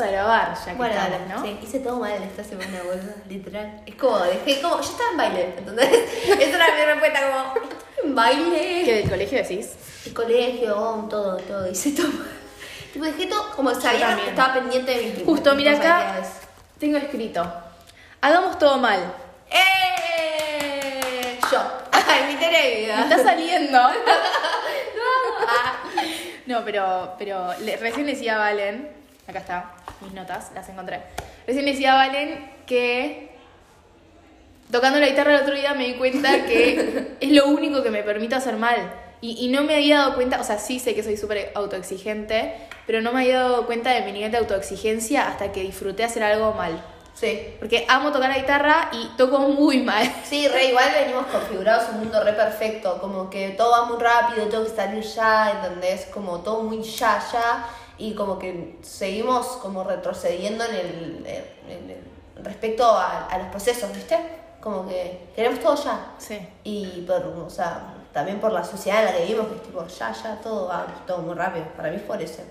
a grabar ya que Bueno, estamos, ¿no? sí, hice todo mal esta semana, boludo, literal. Es como, dejé como, yo estaba en baile, entonces, esa era mi respuesta, como, en baile. ¿Qué del colegio decís? El colegio, oh, todo, todo, hice todo mal. Tipo, dejé todo, como sabía que estaba pendiente de mis Justo, mira acá, tengo escrito. Hagamos todo mal. ¡Eh! Yo. Ay, mi tarea Me está saliendo. Ah, No, pero, pero le- recién le decía a Valen, acá está, mis notas, las encontré. Recién le decía a Valen que tocando la guitarra el otro día me di cuenta que es lo único que me permite hacer mal. Y, y no me había dado cuenta, o sea, sí sé que soy súper autoexigente, pero no me había dado cuenta de mi nivel de autoexigencia hasta que disfruté hacer algo mal. Sí. Porque amo tocar la guitarra y toco muy mal. Sí, re igual venimos configurados un mundo re perfecto, como que todo va muy rápido, tengo que salir ya, ¿entendés? Como todo muy ya, ya, y como que seguimos como retrocediendo en el, en el- respecto a, a los procesos, ¿viste? Como que queremos todo ya. Sí. Y por, o sea, también por la sociedad en la que vivimos, que es tipo, ya, ya, todo va todo muy rápido. Para mí es por eso,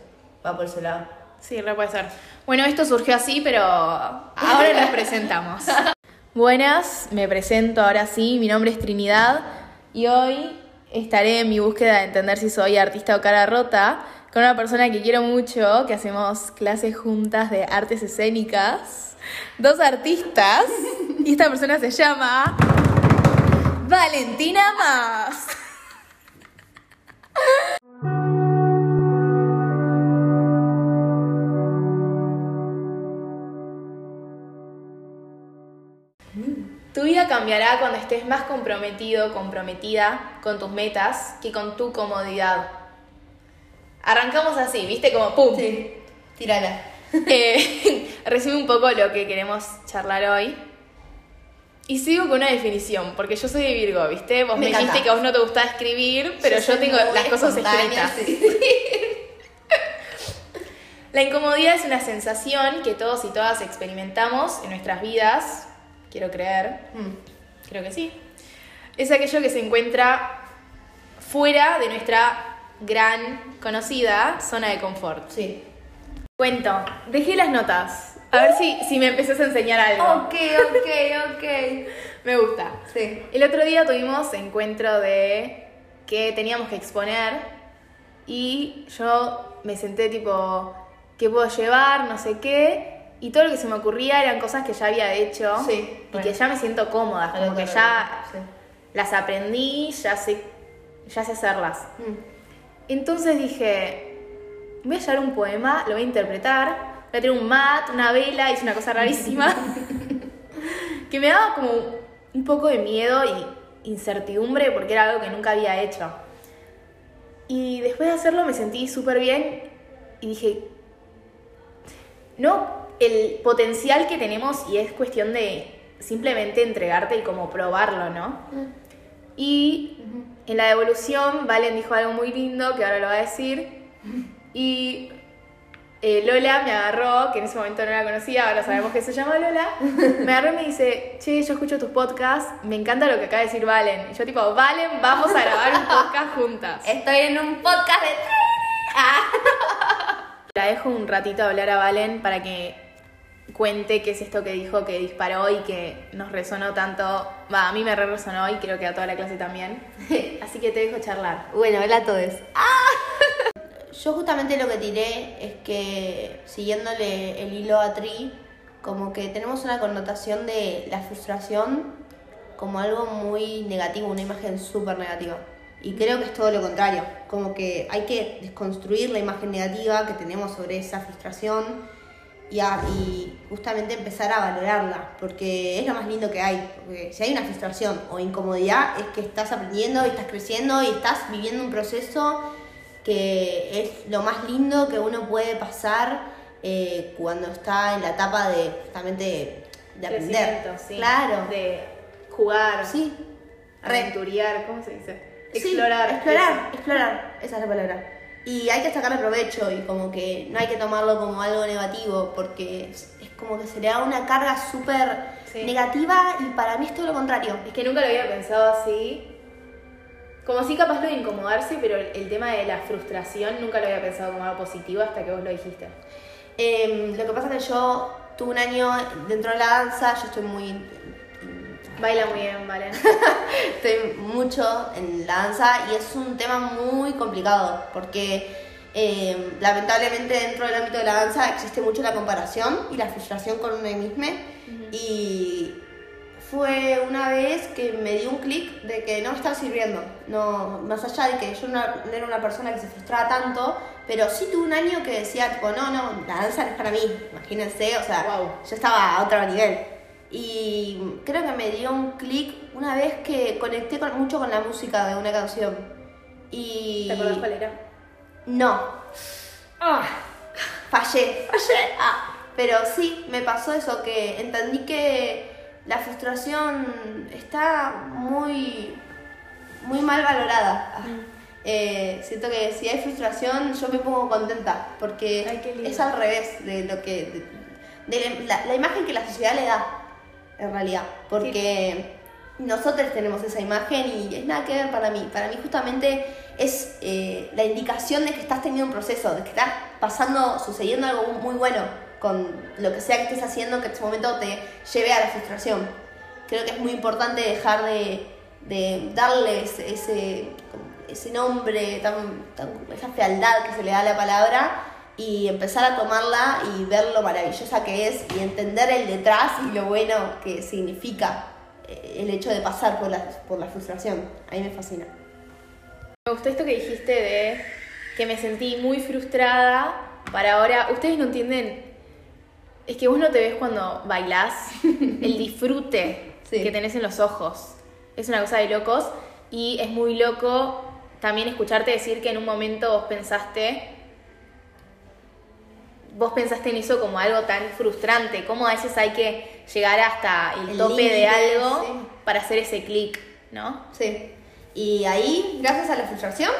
va por ese lado. Sí, re puede ser. Bueno, esto surgió así, pero ahora nos presentamos. Buenas, me presento ahora sí, mi nombre es Trinidad y hoy estaré en mi búsqueda de entender si soy artista o cara rota con una persona que quiero mucho, que hacemos clases juntas de artes escénicas, dos artistas, y esta persona se llama Valentina Más. Tu vida cambiará cuando estés más comprometido, comprometida con tus metas que con tu comodidad. Arrancamos así, ¿viste? Como pum. Sí, tírala. Eh, resume un poco lo que queremos charlar hoy. Y sigo con una definición, porque yo soy de Virgo, ¿viste? Vos me, Me dijiste que a vos no te gusta escribir, pero yo, tengo las cosas escritas. sí. La incomodidad es una sensación que todos y todas experimentamos en nuestras vidas, quiero creer, Mm. creo que sí. Es aquello que se encuentra fuera de nuestra gran conocida zona de confort. Sí. Cuento, dejé las notas. A ver si, si me empezás a enseñar algo. Ok, ok, ok. Me gusta. Sí. El otro día tuvimos encuentro de que teníamos que exponer y yo me senté tipo, ¿qué puedo llevar? No sé qué. Y todo lo que se me ocurría eran cosas que ya había hecho Sí, y bueno. que ya me siento cómoda, como que ya Sí. las aprendí, ya sé, ya sé hacerlas. Mm. Entonces dije, voy a llevar un poema, lo voy a interpretar, voy a tener un mat, una vela, hice una cosa rarísima, que me daba como un poco de miedo y incertidumbre porque era algo que nunca había hecho. Y después de hacerlo me sentí súper bien y dije, no, el potencial que tenemos y es cuestión de simplemente entregarte y como probarlo, ¿no? Y en la devolución, Valen dijo algo muy lindo que ahora lo va a decir. Y eh, Lola me agarró, que en ese momento no la conocía, ahora sabemos que se llama Lola. Me agarró y me dice: Che, yo escucho tus podcasts, me encanta lo que acaba de decir Valen. Y yo, tipo, Valen, vamos a grabar un podcast juntas. Estoy en un podcast de La dejo un ratito hablar a Valen para que cuente qué es esto que dijo, que disparó y que nos resonó tanto. Va, a mí me re resonó y creo que a toda la clase también. Así que te dejo charlar. Bueno, hola a todos. Yo justamente lo que tiré es que, siguiéndole el hilo a Tri, como que tenemos una connotación de la frustración como algo muy negativo, una imagen súper negativa. Y creo que es todo lo contrario, como que hay que desconstruir la imagen negativa que tenemos sobre esa frustración y, a- y justamente empezar a valorarla, porque es lo más lindo que hay. Porque si hay una frustración o incomodidad, es que estás aprendiendo y estás creciendo y estás viviendo un proceso que es lo más lindo que uno puede pasar eh, cuando está en la etapa de justamente de aprender. Sí. Claro. De jugar. Sí. Re. Aventuriar, ¿cómo se dice? Sí, Explorar. explorar, explorar, esa es la palabra. Y hay que sacarle provecho y como que no hay que tomarlo como algo negativo porque es, es como que se le da una carga súper Sí. negativa y para mí es todo lo contrario. Es que nunca lo había pensado así. Como si capaz lo de incomodarse, pero el, el tema de la frustración nunca lo había pensado como algo positivo hasta que vos lo dijiste. Em, lo que pasa es que yo tuve un año dentro de la danza, yo estoy muy... Baila muy bien, vale. estoy mucho en la danza y es un tema muy complicado porque em, lamentablemente dentro del ámbito de la danza existe mucho la comparación y la frustración con uno mismo y fue una vez que me dio un clic de que no me estaba sirviendo. No, más allá de que yo no, era una persona que se frustraba tanto, pero sí tuve un año que decía, tipo, no, no, la danza no es para mí, imagínense, o sea, yo estaba a otro nivel. Y creo que me dio un clic una vez que conecté con, mucho con la música de una canción. Y... ¿Te acordás cuál era? No. Ah, fallé, fallé. Ah, pero sí, me pasó eso, que entendí que la frustración está muy, muy mal valorada. Mm. Eh, siento que si hay frustración yo me pongo contenta porque es al revés de lo que de, la, imagen que la sociedad le da en realidad porque nosotros tenemos esa imagen y es nada que ver para mí para mí justamente es eh, la indicación de que estás teniendo un proceso de que está pasando sucediendo algo muy bueno con lo que sea que estés haciendo que en este momento te lleve a la frustración. Creo que es muy importante dejar de, de darles ese, ese nombre, tan, esa fealdad que se le da a la palabra y empezar a tomarla y ver lo maravillosa que es y entender el detrás y lo bueno que significa eh, el hecho de pasar por la, por la frustración. A mí me fascina. Me gustó esto que dijiste de que me sentí muy frustrada para ahora. Ustedes no entienden es que vos no te ves cuando bailás, el disfrute que tenés en los ojos. Es una cosa de locos y es muy loco también escucharte decir que en un momento vos pensaste vos pensaste en eso como algo tan frustrante, cómo a veces hay que llegar hasta el, tope de algo para hacer ese clic, ¿no? Sí. Y ahí, gracias a la frustración,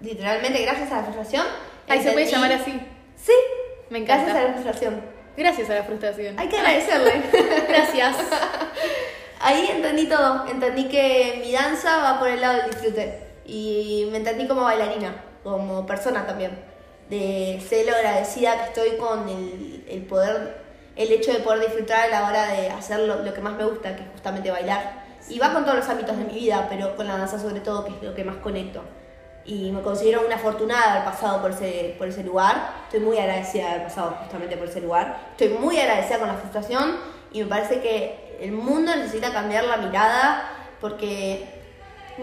literalmente gracias a la frustración. Ahí se puede llamar así. Sí, me encanta. Gracias a la frustración Gracias a la frustración. Hay que agradecerle. Gracias. Ahí entendí todo. Entendí que mi danza va por el lado del disfrute. Y me entendí como bailarina, como persona también. De ser lo agradecida que estoy con el, el poder, el hecho de poder disfrutar a la hora de hacer lo, lo que más me gusta, que es justamente bailar. Y va con todos los ámbitos de mi vida, pero con la danza sobre todo, que es lo que más conecto y me considero una afortunada de haber pasado por ese, por ese lugar. Estoy muy agradecida de haber pasado justamente por ese lugar. Estoy muy agradecida con la frustración y me parece que el mundo necesita cambiar la mirada porque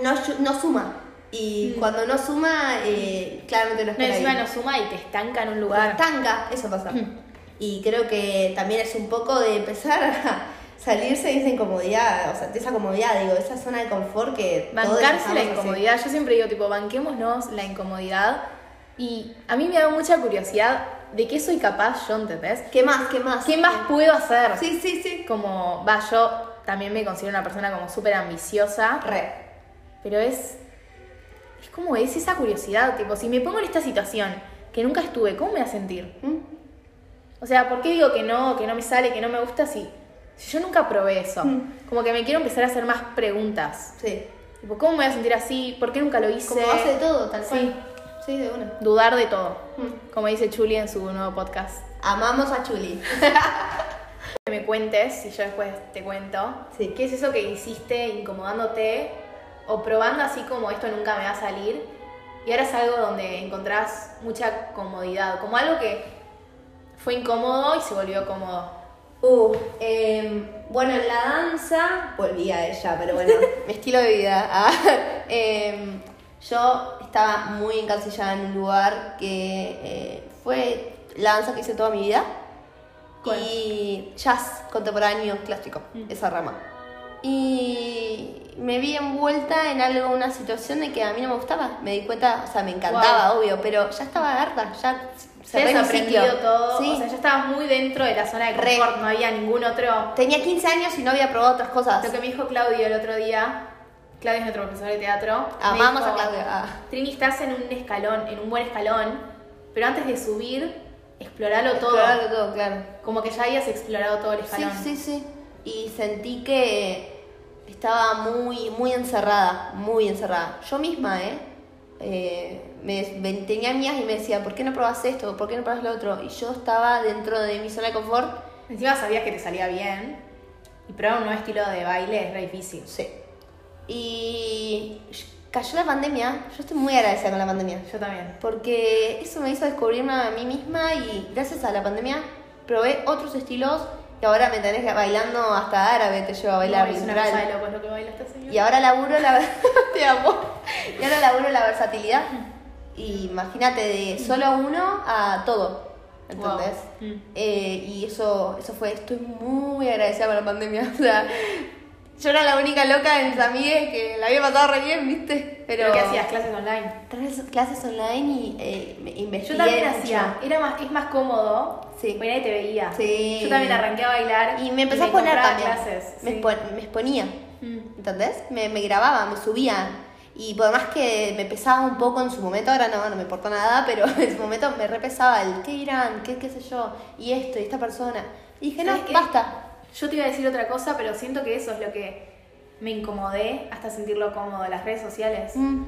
no, no suma. Y mm. cuando no suma, eh, claramente no es No, encima no suma y te estanca en un lugar. Te estanca, eso pasa. Mm. Y creo que también es un poco de empezar a salirse de esa incomodidad, o sea, de esa comodidad, digo, esa zona de confort que... Bancarse la incomodidad, yo siempre digo, tipo, banquémonos la incomodidad. Y a mí me da mucha curiosidad de qué soy capaz yo, ¿entendés? ¿Qué más? ¿Qué más? ¿Qué más puedo hacer? Sí, sí, sí. Como, va, yo también me considero una persona como súper ambiciosa. Re. Pero es... Es como es esa curiosidad, tipo, si me pongo en esta situación que nunca estuve, ¿cómo me voy a sentir? ¿Mm? O sea, ¿por qué digo que no, que no me sale, que no me gusta si si yo nunca probé eso, mm. como que me quiero empezar a hacer más preguntas. Sí. Tipo, ¿cómo me voy a sentir así? ¿Por qué nunca lo hice? Como hace de todo, tal cual. Sí, de una. Dudar de todo. Mm. Como dice Chuli en su nuevo podcast. Amamos a Chuli. que me cuentes, y yo después te cuento, sí. ¿qué es eso que hiciste incomodándote o probando así como esto nunca me va a salir? Y ahora es algo donde encontrás mucha comodidad, como algo que fue incómodo y se volvió cómodo. Uh, em, bueno, en la danza, volví a ella, pero bueno, mi estilo de vida. Ah, em, yo estaba muy encasillada en un lugar que eh, fue la danza que hice toda mi vida. Y jazz contemporáneo clásico, mm. esa rama. Y me vi envuelta en algo, una situación de que a mí no me gustaba. Me di cuenta, o sea, me encantaba, obvio, pero ya estaba harta, ya se habías aprendido todo. ¿Sí? O sea, ya estabas muy dentro de la zona de confort, no había ningún otro. Tenía 15 años y no había probado otras cosas. Lo que me dijo Claudio el otro día, Claudio es nuestro profesor de teatro. Amamos a Claudio. Ah. Trini, estás en un escalón, en un buen escalón, pero antes de subir, exploralo todo. Exploralo todo, claro. Como que ya habías explorado todo el escalón. Sí, sí, sí. Y sentí que estaba muy, muy encerrada, muy encerrada. Yo misma, ¿eh? eh me, ven- tenía amigas y me decían, ¿por qué no probas esto? ¿Por qué no probas lo otro? Y yo estaba dentro de mi zona de confort. Encima sabías que te salía bien. Y probar un nuevo estilo de baile es re difícil. Sí. Y cayó la pandemia. Yo estoy muy agradecida con la pandemia. Yo también. Porque eso me hizo descubrirme a mí misma y gracias a la pandemia probé otros estilos y ahora me tenés bailando hasta árabe, te llevo a bailar No, es una literal. cosa de locos lo que baila esta señora. Y ahora laburo la te amo. Y ahora laburo la versatilidad. Y imagínate de solo uno a todo. ¿Entendés? Wow. Mm. Eh, y eso, eso fue, estoy muy agradecida con la pandemia. O sea, yo era la única loca de mis amigas que la había pasado re bien, ¿viste? Pero, ¿Pero qué hacías? ¿Clases online? Tres clases online y eh, investigué. Yo también hacía. Era más, es más cómodo. Sí. Porque nadie te veía. Sí. Yo también arranqué a bailar. Y me empecé a poner también. clases. Me, sí. expo- me exponía. Mm. ¿Entendés? Me, me grababa, me subía. Y por más que me pesaba un poco en su momento, ahora no, no me importa nada, pero en su momento me repesaba el qué irán, qué, qué sé yo, y esto, y esta persona. Y dije, no, basta. Yo te iba a decir otra cosa, pero siento que eso es lo que me incomodé hasta sentirlo cómodo. Las redes sociales. Mm.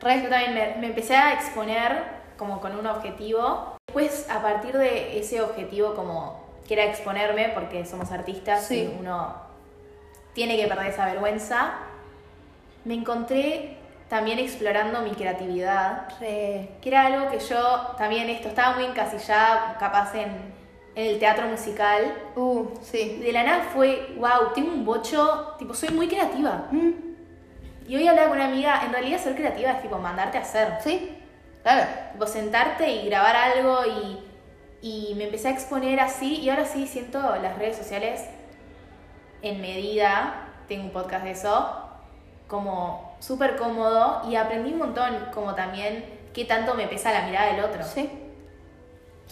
Yo también me, me empecé a exponer como con un objetivo. Después, a partir de ese objetivo, como que era exponerme, porque somos artistas Sí. y uno tiene que perder esa vergüenza, me encontré también explorando mi creatividad, Re. que era algo que yo también esto estaba muy encasillada, capaz en el teatro musical. Uh, sí. de la nada fue, wow, tengo un bocho, tipo, soy muy creativa. Mm. Y hoy hablaba con una amiga, en realidad ser creativa es tipo mandarte a hacer. Sí, claro. Tipo, sentarte y grabar algo y, y me empecé a exponer así y ahora sí siento las redes sociales en medida, tengo un podcast de eso, como súper cómodo y aprendí un montón como también qué tanto me pesa la mirada del otro. Sí.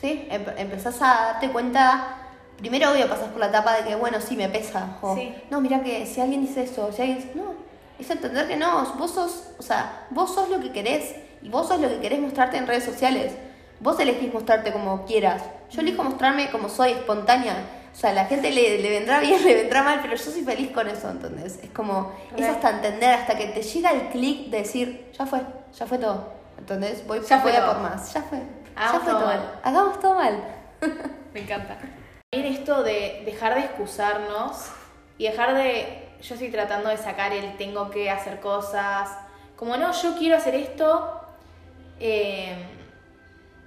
Sí, em- empezás a darte cuenta. Primero, obvio, pasás por la etapa de que, bueno, sí, me pesa. O, Sí. No, mira que si alguien dice eso, si alguien dice. No, es entender que no. Vos sos, o sea, vos sos lo que querés. Y vos sos lo que querés mostrarte en redes sociales. Vos elegís mostrarte como quieras. Yo elijo mostrarme como soy, espontánea. O sea, a la gente le, le vendrá bien, le vendrá mal, pero yo soy feliz con eso, ¿entendés? Es como, es hasta entender, hasta que te llega el clic de decir, ya fue, ya fue todo. ¿Entendés? Voy, Ya voy a por más, ya fue. Hagamos ya fue todo mal. Hagamos todo mal. Me encanta. También esto de dejar de excusarnos y dejar de. Yo estoy tratando de sacar el tengo que hacer cosas. Como no, yo quiero hacer esto. eh,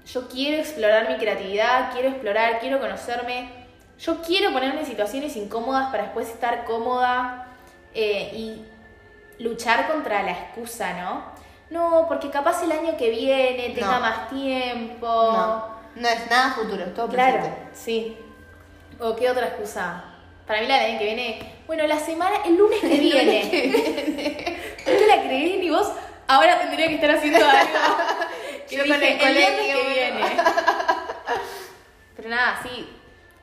yo quiero explorar mi creatividad, quiero explorar, quiero conocerme. Yo quiero ponerme en situaciones incómodas para después estar cómoda eh, y luchar contra la excusa, ¿no? No, porque capaz el año que viene tenga No. más tiempo. No, no es nada futuro, es todo Claro, presente. sí. ¿O qué otra excusa? Para mí la del año que viene, bueno, la semana, el lunes que El lunes viene. que ¿No te la creí ni vos? Ahora tendría que estar haciendo algo. que Yo dije, con el el colegio, que viene. Pero nada, sí.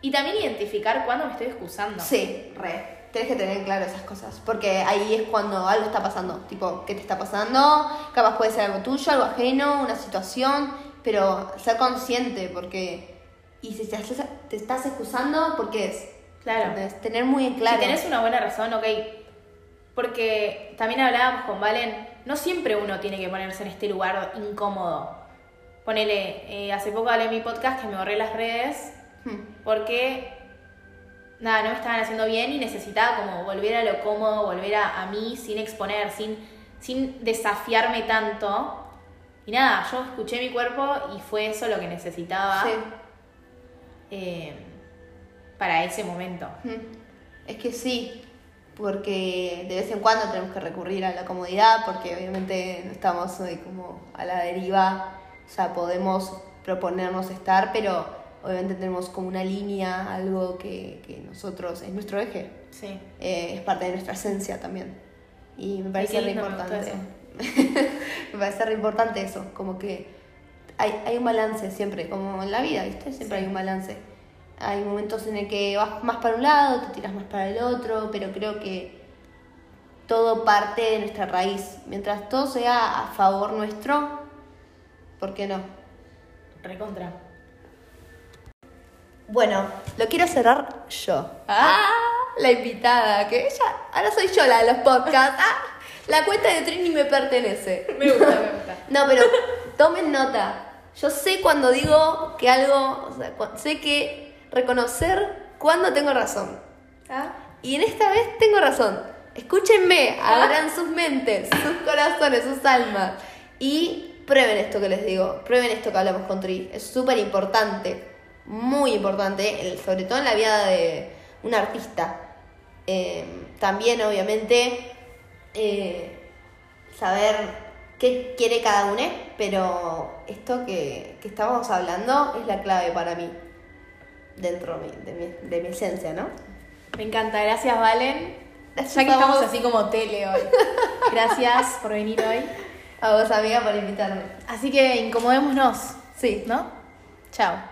Y también identificar cuándo me estoy excusando. Sí, re. Tienes que tener claro esas cosas. Porque ahí es cuando algo está pasando. Tipo, ¿qué te está pasando? Capaz puede ser algo tuyo, algo ajeno, una situación. Pero ser consciente, porque. Y si te, te estás excusando, ¿por qué es? Claro. Entonces, tener muy en claro. Si tenés una buena razón, ok. Porque también hablábamos con Valen, no siempre uno tiene que ponerse en este lugar incómodo. Ponele, eh, hace poco hablé en mi podcast que me borré las redes Hmm. porque nada, no me estaban haciendo bien y necesitaba como volver a lo cómodo, volver a, a mí sin exponer, sin, sin desafiarme tanto. Y nada, yo escuché mi cuerpo y fue eso lo que necesitaba Sí. eh, para ese momento. Es que sí, porque de vez en cuando tenemos que recurrir a la comodidad, porque obviamente no estamos hoy como a la deriva, o sea, podemos proponernos estar, pero obviamente tenemos como una línea, algo que, que nosotros, es nuestro eje, Sí. eh, es parte de nuestra esencia también. Y me parece re importante. me parece re importante eso, como que hay, hay un balance siempre, como en la vida, ¿viste? Siempre Sí. hay un balance. Hay momentos en el que vas más para un lado, te tiras más para el otro, pero creo que todo parte de nuestra raíz. Mientras todo sea a favor nuestro, ¿por qué no? Recontra. Bueno, lo quiero cerrar yo. ¡Ah! La invitada, que ella. Ahora soy yo la de los podcasts. ¡Ah! La cuenta de Trini me pertenece. Me gusta, me gusta. No, pero tomen nota. Yo sé cuando digo que algo, o sea, sé que reconocer cuando tengo razón. ¿Ah? Y en esta vez tengo razón. Escúchenme, abran sus mentes, sus corazones, sus almas. Y prueben esto que les digo, prueben esto que hablamos con Tri. Es súper importante, muy importante, sobre todo en la vida de un artista. Eh, también, obviamente, eh, saber qué quiere cada uno, pero esto que, que estamos hablando es la clave para mí, dentro de mi, de mi, de mi esencia, ¿no? Me encanta, gracias Valen. Gracias ya que estamos vos. así como tele hoy. Gracias por venir hoy. A vos, amiga, por invitarme. Así que incomodémonos, Sí. ¿no? Chao.